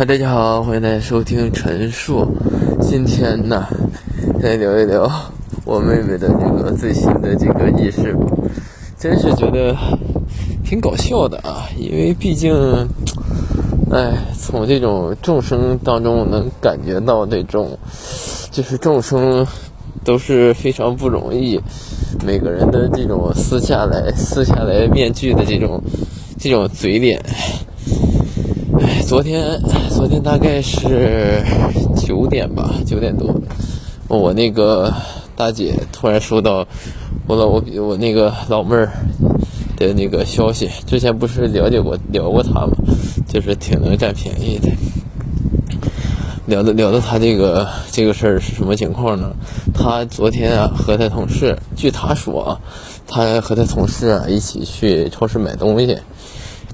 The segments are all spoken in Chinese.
嗨，大家好，欢迎大家收听陈述。今天呢，来聊一聊我妹妹的这个最新的这个轶事，真是觉得挺搞笑的啊！因为毕竟，哎，从这种众生当中能感觉到这种，就是众生都是非常不容易，每个人的这种撕下来、撕下来面具的这种这种嘴脸。昨天，昨天大概是九点吧，九点多，我那个大姐突然收到我老我我那个老妹儿的那个消息，之前不是了解过聊过她吗？就是挺能占便宜的。聊的聊的她这个这个事儿是什么情况呢？她昨天啊和她同事，据她说啊，她和她同事啊一起去超市买东西。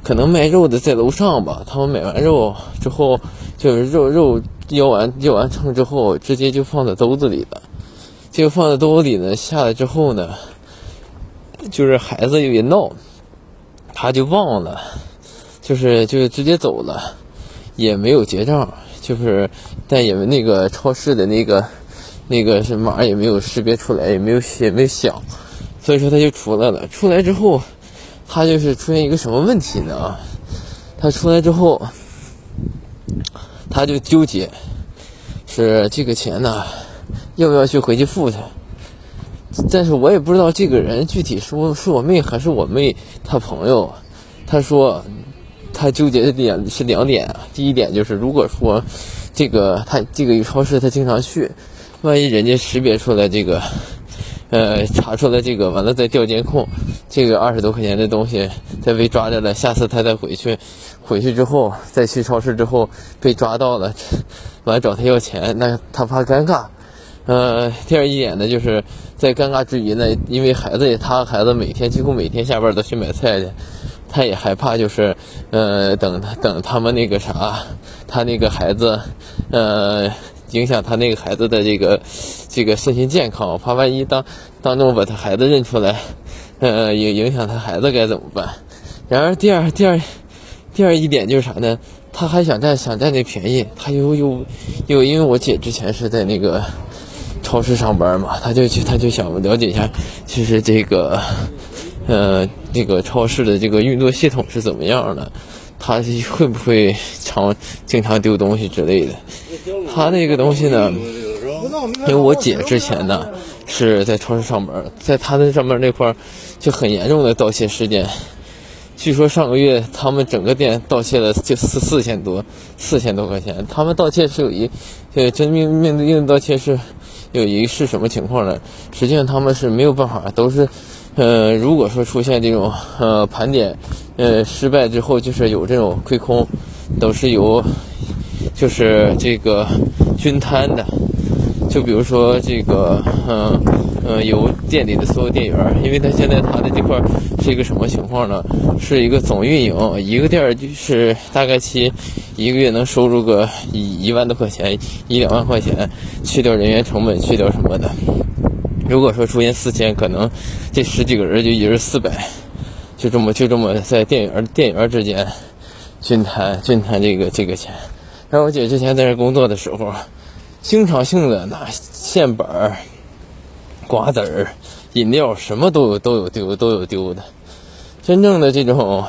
可能卖肉的在楼上吧，他们买完肉之后，就是肉肉要完要完称之后，直接就放在兜子里了。就放在兜子里呢，下来之后呢，就是孩子有点闹，他就忘了，就是就是直接走了，也没有结账，就是但也那个超市的那个那个是码也没有识别出来，也没有也没有响，所以说他就出来了。出来之后。他就是出现一个什么问题呢？啊，他出来之后，他就纠结，是这个钱呢，要不要去回去付他？但是我也不知道这个人具体是是我妹还是我妹她朋友。他说，他纠结的点是两点啊。第一点就是，如果说这个他这个超市他经常去，万一人家识别出来这个。呃，查出来这个，完了再调监控，这个二十多块钱的东西再被抓着了，下次他再回去，回去之后再去超市之后被抓到了，完找他要钱，那他怕尴尬。呃，第二一点呢，就是在尴尬之余呢，因为孩子他孩子每天几乎每天下班都去买菜去，他也害怕就是，呃，等他等他们那个啥，他那个孩子，呃。影响他那个孩子的这个这个身心健康，怕万一当当众把他孩子认出来，呃，影影响他孩子该怎么办？然而第二第二第二一点就是啥呢？他还想占想占这便宜，他又又又因为我姐之前是在那个超市上班嘛，他就去他就想了解一下，其实这个呃这个超市的这个运作系统是怎么样的。他会不会常经常丢东西之类的？他那个东西呢？因为我姐之前呢是在超市上班，在他那上班那块儿就很严重的盗窃事件。据说上个月他们整个店盗窃了就四四千多四千多块钱。他们盗窃是有一呃真命命令盗窃是有一是什么情况呢？实际上他们是没有办法，都是。呃，如果说出现这种呃盘点，呃失败之后，就是有这种亏空，都是由就是这个均摊的。就比如说这个，嗯嗯，由店里的所有店员，因为他现在他的这块是一个什么情况呢？是一个总运营，一个店就是大概其一个月能收入个一一万多块钱，一两万块钱，去掉人员成本，去掉什么的。如果说出现四千，可能这十几个人就一人四百，就这么就这么在店员店员之间均摊均摊这个这个钱。然后我姐之前在这工作的时候，经常性的拿线板儿、瓜子儿、饮料什么都有都有丢都有丢的。真正的这种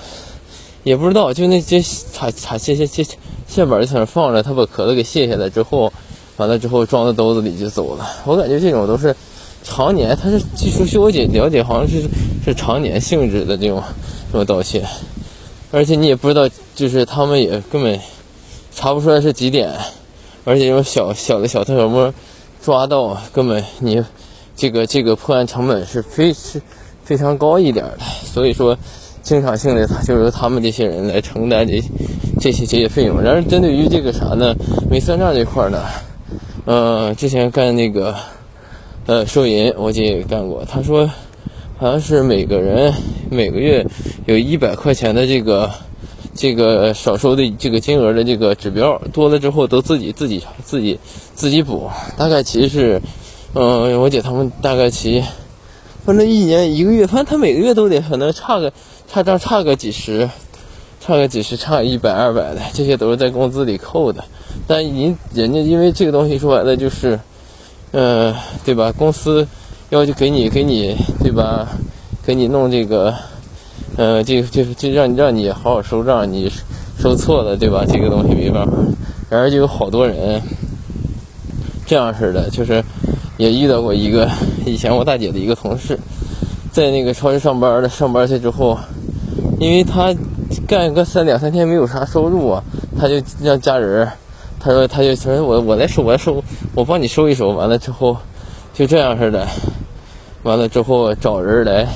也不知道，就那些插插线线线线板在那放着，他把壳子给卸下来之后，完了之后装到兜子里就走了。我感觉这种都是。常年，他是据说据我姐了解，好像是是常年性质的这种这种盗窃，而且你也不知道，就是他们也根本查不出来是几点，而且这种小小的小偷小摸抓到，根本你这个这个破案成本是非是非常高一点的，所以说经常性的他就由他们这些人来承担这这些这些费用。然而针对于这个啥呢，没算账这块呢，嗯，之前干那个。呃，收银我姐也干过。她说，好像是每个人每个月有一百块钱的这个这个少收的这个金额的这个指标，多了之后都自己自己自己自己补。大概其实是，嗯，我姐他们大概其，反正一年一个月，反正他每个月都得可能差个差账差个几十，差个几十，差一百二百的，这些都是在工资里扣的。但人人家因为这个东西说白了就是，呃，对吧？公司要求给你给你对吧？给你弄这个，呃，这就就让让你好好收账，你收错了对吧？这个东西没办法。然而就有好多人这样式的，就是也遇到过一个以前我大姐的一个同事，在那个超市上班的，上班去之后，因为他干个三两三天没有啥收入啊，他就让家人。他说：“他就他说我我来收，我来收，我帮你收一收。完了之后，就这样似的。完了之后找人来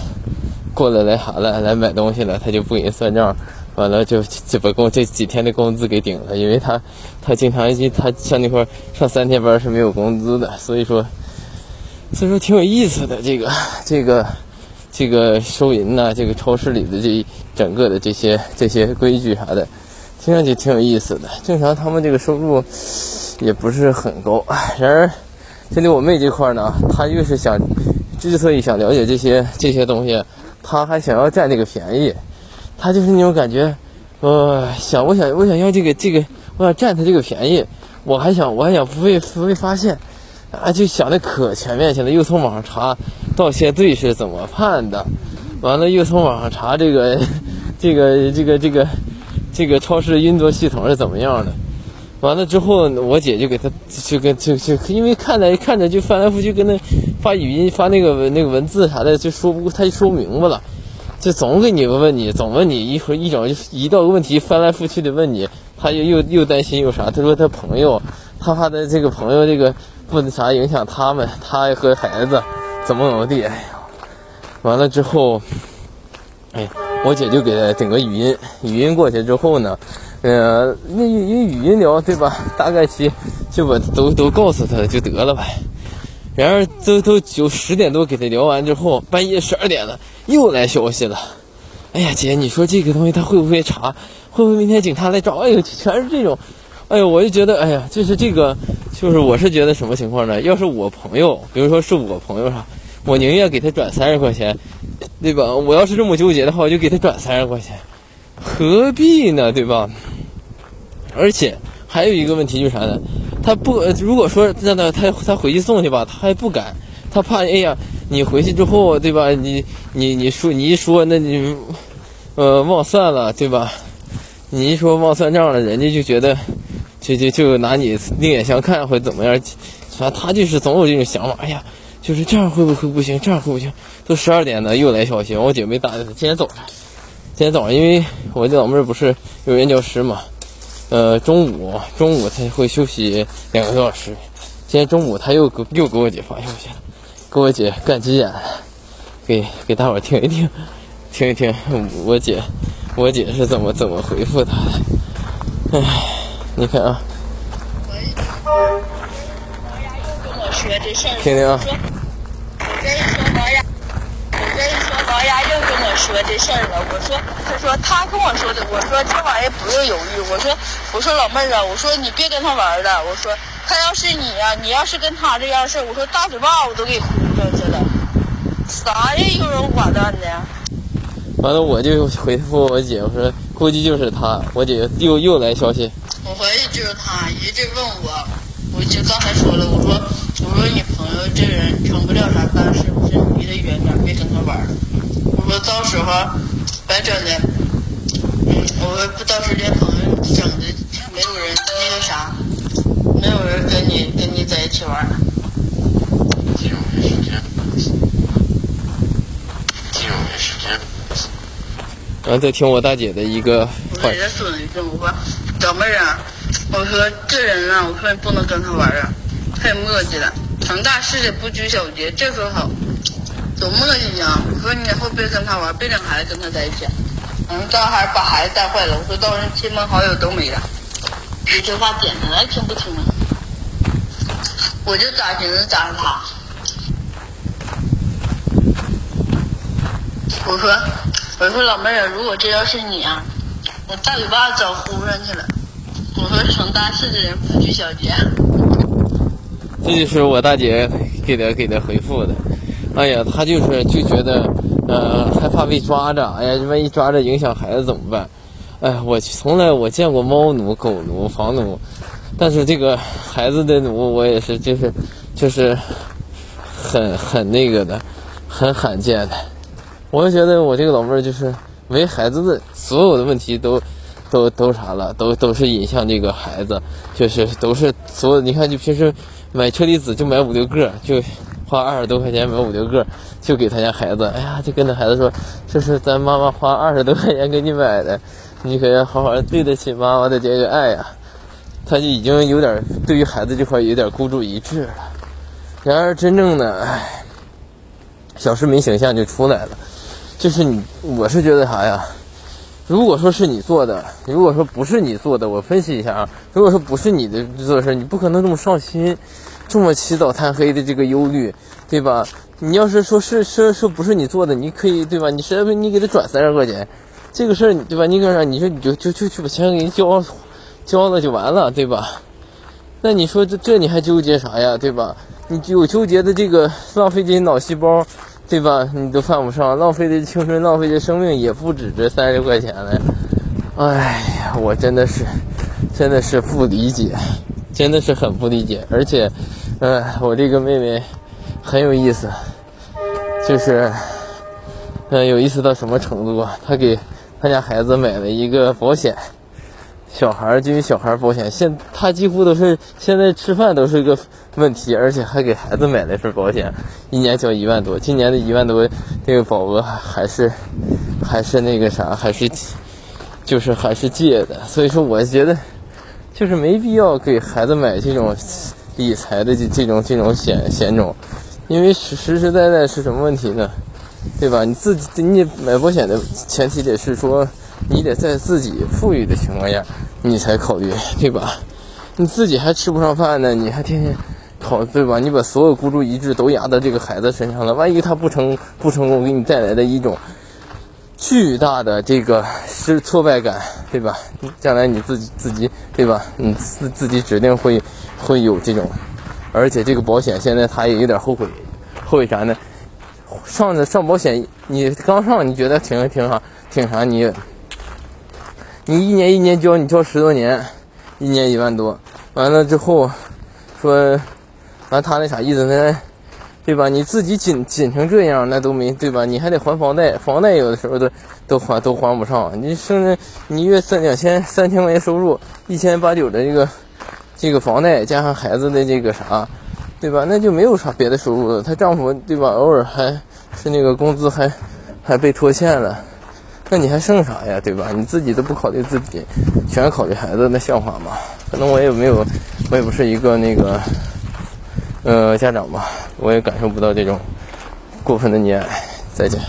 过来来啥了，来买东西了，他就不给人算账。完了就就把工这几天的工资给顶了，因为他他经常他上那块上三天班是没有工资的，所以说所以说挺有意思的这个这个这个收银呐，这个超市里的这整个的这些这些规矩啥的。”听上去挺有意思的，正常他们这个收入也不是很高。然而，针对我妹这块呢，她越是想，之所以想了解这些这些东西，她还想要占这个便宜，她就是那种感觉，呃，想我想我想要这个这个，我想占她这个便宜，我还想我还想不被不被发现，啊，就想的可全面性了，又从网上查盗窃罪是怎么判的，完了又从网上查这个这个这个。这个这个超市运作系统是怎么样的？完了之后，我姐就给他就跟就就因为看着看着就翻来覆去跟那发语音发那个那个文字啥的，就说不他就说明白了，就总给你问你，总问你一会一整一道问题翻来覆去的问你，他又又又担心又啥？他说他朋友，他怕他这个朋友这个不那啥影响他们，他和孩子怎么怎么地？哎呀，完了之后，哎。我姐就给他整个语音，语音过去之后呢，呃，那用语音聊对吧？大概其就把都都告诉他就得了呗。然而都都九十点多给他聊完之后，半夜十二点了又来消息了。哎呀，姐，你说这个东西他会不会查？会不会明天警察来找？哎呦，全是这种。哎呦，我就觉得，哎呀，就是这个，就是我是觉得什么情况呢？要是我朋友，比如说是我朋友啥，我宁愿给他转三十块钱。对吧？我要是这么纠结的话，我就给他转三十块钱，何必呢？对吧？而且还有一个问题就是啥呢？他不，如果说让他他他回去送去吧，他还不敢，他怕哎呀，你回去之后，对吧？你你你说你一说，那你呃忘算了，对吧？你一说忘算账了，人家就觉得就就就拿你另眼相看，或者怎么样？反正他就是总有这种想法，哎呀。就是这样会不会不行？这样会不行？都十二点了，又来消息。我姐没打，今天早上，今天早上，因为我这老妹儿不是幼儿园教师嘛，呃，中午中午她会休息两个多小时。今天中午她又给又给我姐发消息了，给我姐干急眼了，给给大伙听一听，听一听我姐我姐是怎么怎么回复她的。唉，你看啊。听听啊。我跟你说，王丫，我跟你说，王丫又跟我说这事儿了。我说，他说他跟我说的。我说这玩意儿不用犹豫。我说，我说老妹儿啊，我说你别跟他玩了。我说他要是你呀，你要是跟他这样事儿，我说大嘴巴我都给呼上去了。啥呀，优柔寡断的。完了，我就回复我姐，我说估计就是他。我姐又又来消息。我怀疑就是他，一直问我。我就刚才说了，我说我说你朋友这人成不了啥大事，我离他远点，别跟他玩了。我说到时候白整的，嗯，我说不到时候连朋友整的没有人那个啥，没有人跟你跟你在一起玩。金融没时间，金融没时间。然后再听我大姐的一个话。我直接说了一句，我说小妹儿啊。我说这人啊，我说你不能跟他玩啊，太磨叽了，成大事的不拘小节，这可好，多磨叽呀！我说你以后别跟他玩，别领孩子跟他在一起，嗯，到还把孩子带坏了。我说到时候亲朋好友都没了，一句话点他来听不听啊？我就咋寻思咋他。我说我说老妹儿，如果这要是你啊，我大嘴巴子早呼上去了。我说成大事的人不拘小节，这就是我大姐给的给的回复的。哎呀，她就是就觉得，呃，害怕被抓着。哎呀，万一抓着影响孩子怎么办？哎，我从来我见过猫奴、狗奴、房奴，但是这个孩子的奴我也是，就是就是很很那个的，很罕见的。我就觉得我这个老妹儿就是为孩子的所有的问题都都都啥了，都都是引向这个孩子，就是都是所有你看就平时买车厘子就买五六个就。花二十多块钱买五六个，就给他家孩子。哎呀，就跟那孩子说：“这是咱妈妈花二十多块钱给你买的，你可要好好对得起妈妈的这个爱呀。”他就已经有点对于孩子这块有点孤注一掷了。然而，真正的哎，小市民形象就出来了。就是你，我是觉得啥呀？如果说是你做的，如果说不是你做的，我分析一下啊。如果说不是你的做事，你不可能这么上心。这么起早贪黑的这个忧虑，对吧？你要是说是说说不是你做的，你可以对吧？你实在不你给他转三十块钱，这个事儿对吧？你干啥？你说你就就就去把钱给人交交了就完了，对吧？那你说这这你还纠结啥呀？对吧？你有纠结的这个浪费这些脑细胞，对吧？你都犯不上，浪费的青春，浪费的生命也不止这三十块钱了。哎呀，我真的是真的是不理解，真的是很不理解，而且。嗯，我这个妹妹很有意思，就是，嗯，有意思到什么程度啊？她给她家孩子买了一个保险，小孩儿就小孩儿保险。现她几乎都是现在吃饭都是一个问题，而且还给孩子买了一份保险，一年交一万多。今年的一万多这个保额还是还是那个啥，还是就是还是借的。所以说，我觉得就是没必要给孩子买这种。理财的这这种这种险险种，因为实实实在在是什么问题呢？对吧？你自己你买保险的前提得是说，你得在自己富裕的情况下，你才考虑，对吧？你自己还吃不上饭呢，你还天天考，对吧？你把所有孤注一掷都压到这个孩子身上了，万一他不成不成功，给你带来的一种巨大的这个失挫败感，对吧？将来你自己自己，对吧？你自自己指定会。会有这种，而且这个保险现在他也有点后悔，后悔啥呢？上的上保险，你刚上你觉得挺挺好，挺啥？你你一年一年交，你交十多年，一年一万多，完了之后说，完他那啥意思呢？对吧？你自己紧紧成这样，那都没对吧？你还得还房贷，房贷有的时候都都还都还不上。你甚至你月三两千三千块钱收入，一千八九的这个。这个房贷加上孩子的这个啥，对吧？那就没有啥别的收入了。她丈夫对吧？偶尔还是那个工资还还被拖欠了，那你还剩啥呀？对吧？你自己都不考虑自己，全考虑孩子，那像话吗？可能我也没有，我也不是一个那个呃家长吧，我也感受不到这种过分的溺爱。再见。